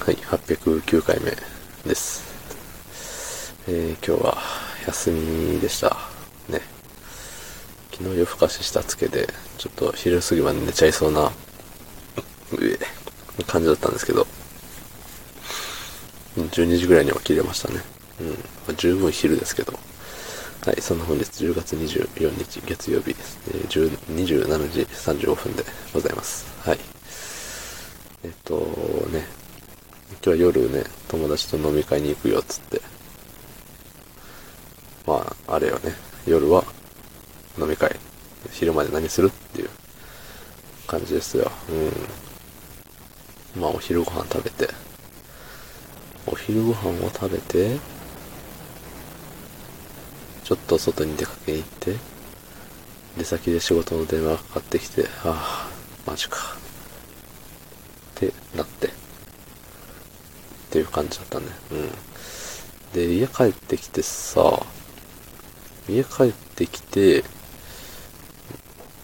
はい、809回目です。えー、今日は休みでした。ね。昨日夜更かししたつけで、ちょっと昼過ぎまで寝ちゃいそうな、うえ、感じだったんですけど、12時ぐらいに起きれましたね。うん。まあ、十分昼ですけど。はい、そんな本日10月24日月曜日。えー、10 27時35分でございます。はい。えっとね、今日は夜ね、友達と飲み会に行くよっつって。まあ、あれよね、夜は飲み会。昼まで何するっていう感じですよ。うん。まあ、お昼ご飯食べて。お昼ご飯を食べて、ちょっと外に出かけに行って、出先で仕事の電話がかかってきて、ああ、マジか。ってなって、っていう感じだったね。うん。で、家帰ってきてさ、家帰ってきて、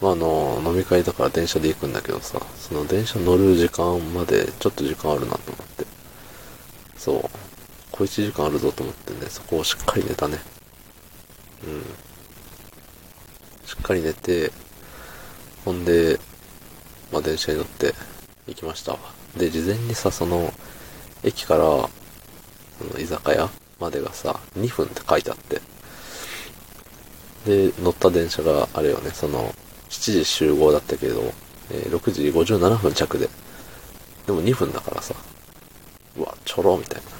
まあ、あの、飲み会だから電車で行くんだけどさ、その電車乗る時間までちょっと時間あるなと思って。そう。小1時間あるぞと思ってね、そこをしっかり寝たね。うん。しっかり寝て、ほんで、まあ、電車に乗って行きました。で、事前にさ、その、駅から、その居酒屋までがさ、2分って書いてあって。で、乗った電車があれよね、その、7時集合だったけど、えー6時57分着で。でも2分だからさ、うわ、ちょろみたいな。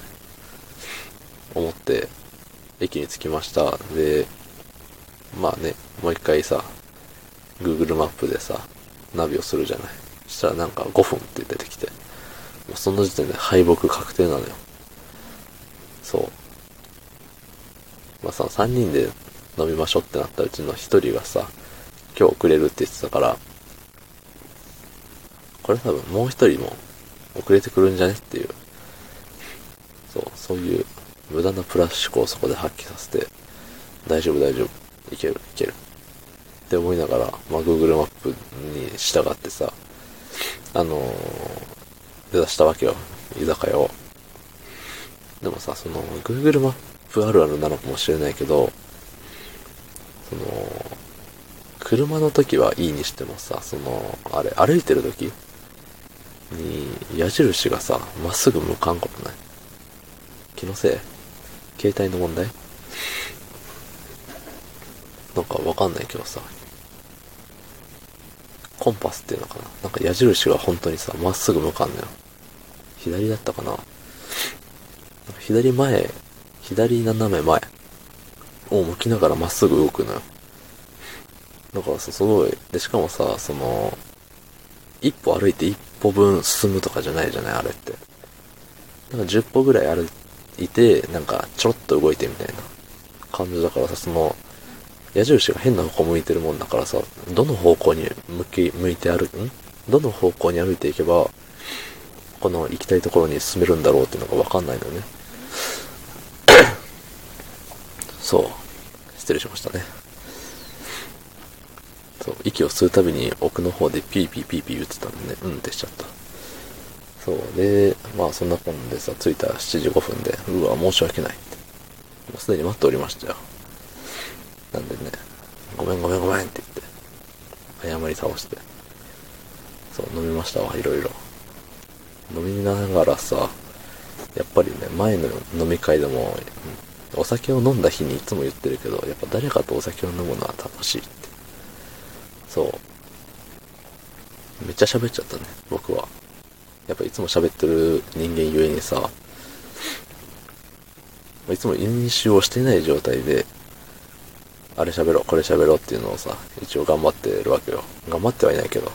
思って、駅に着きました。で、まあね、もう一回さ、Google マップでさ、ナビをするじゃない。そしたらなんか5分って出てきて、その時点で敗北確定なのよ。そう。まあその3人で飲みましょうってなったうちの1人がさ、今日遅れるって言ってたから、これ多分もう1人も遅れてくるんじゃねっていう、そう、そういう無駄なプラス思考をそこで発揮させて、大丈夫大丈夫、いけるいける。って思いながら、まあ Google マップに従ってさ、あのー、目指したわけよ、居酒屋を。でもさ、その Google マップあるあるなのかもしれないけど、その、車の時はいいにしてもさ、その、あれ、歩いてる時に矢印がさ、まっすぐ向かんことない？気のせい？携帯の問題？なんかわかんないけどさ、コンパスっていうのかな？なんか矢印が本当にさ、まっすぐ向かんのよ。左だったかな？左前、左斜め前を向きながらまっすぐ動くのよ。だからさ、すごい。で、しかもさ、その、一歩歩いて一歩分進むとかじゃないじゃない？あれって。なんか10歩ぐらい歩いて、なんかちょろっと動いてみたいな感じだからさ、その、矢印が変な方向向いてるもんだからさ、どの方向に向き、向いて歩く、ん？どの方向に歩いていけば、この行きたいところに進めるんだろうっていうのがわかんないのね。そう。失礼しましたね。そう、息を吸うたびに奥の方でピーピーピーピー言ってたんでね、うんってしちゃった。そう。で、まあそんなこんでさ、着いた7時5分で、うわ、申し訳ない。もうすでに待っておりましたよ。なんでね、ごめんごめんごめんって言って、謝り倒して。そう、飲みましたわ、いろいろ。飲みながらさ、やっぱりね、前の飲み会でも、お酒を飲んだ日にいつも言ってるけど、やっぱ誰かとお酒を飲むのは楽しいって。そう。めっちゃ喋っちゃったね、僕は。やっぱいつも喋ってる人間ゆえにさ、いつも飲酒をしてない状態で、あれ喋ろう、これ喋ろうっていうのをさ、一応頑張ってるわけよ。頑張ってはいないけど。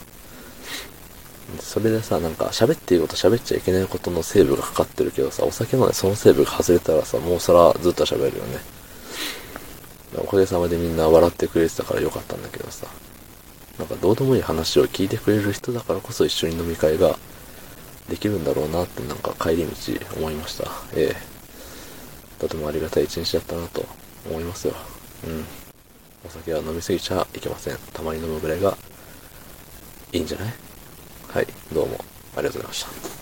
それでさ、なんか喋っていいこと喋っちゃいけないことのセーブがかかってるけどさ、お酒飲んでそのセーブが外れたらさ、もうそらずっと喋るよね。おかげさまでみんな笑ってくれてたからよかったんだけどさ。なんかどうでもいい話を聞いてくれる人だからこそ一緒に飲み会ができるんだろうなってなんか帰り道思いました。ええとてもありがたい一日だったなと思いますよ。うん。お酒は飲みすぎちゃいけません。たまに飲むぐらいがいいんじゃない？はい、どうもありがとうございました。